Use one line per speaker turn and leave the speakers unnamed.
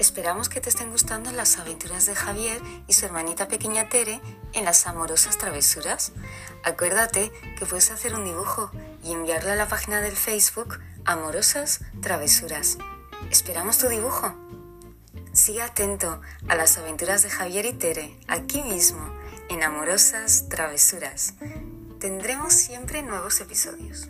Esperamos que te estén gustando las aventuras de Javier y su hermanita pequeña Tere en las amorosas travesuras. Acuérdate que puedes hacer un dibujo y enviarlo a la página del Facebook Amorosas Travesuras. Esperamos tu dibujo. Sigue atento a las aventuras de Javier y Tere, aquí mismo, en Amorosas Travesuras. Tendremos siempre nuevos episodios.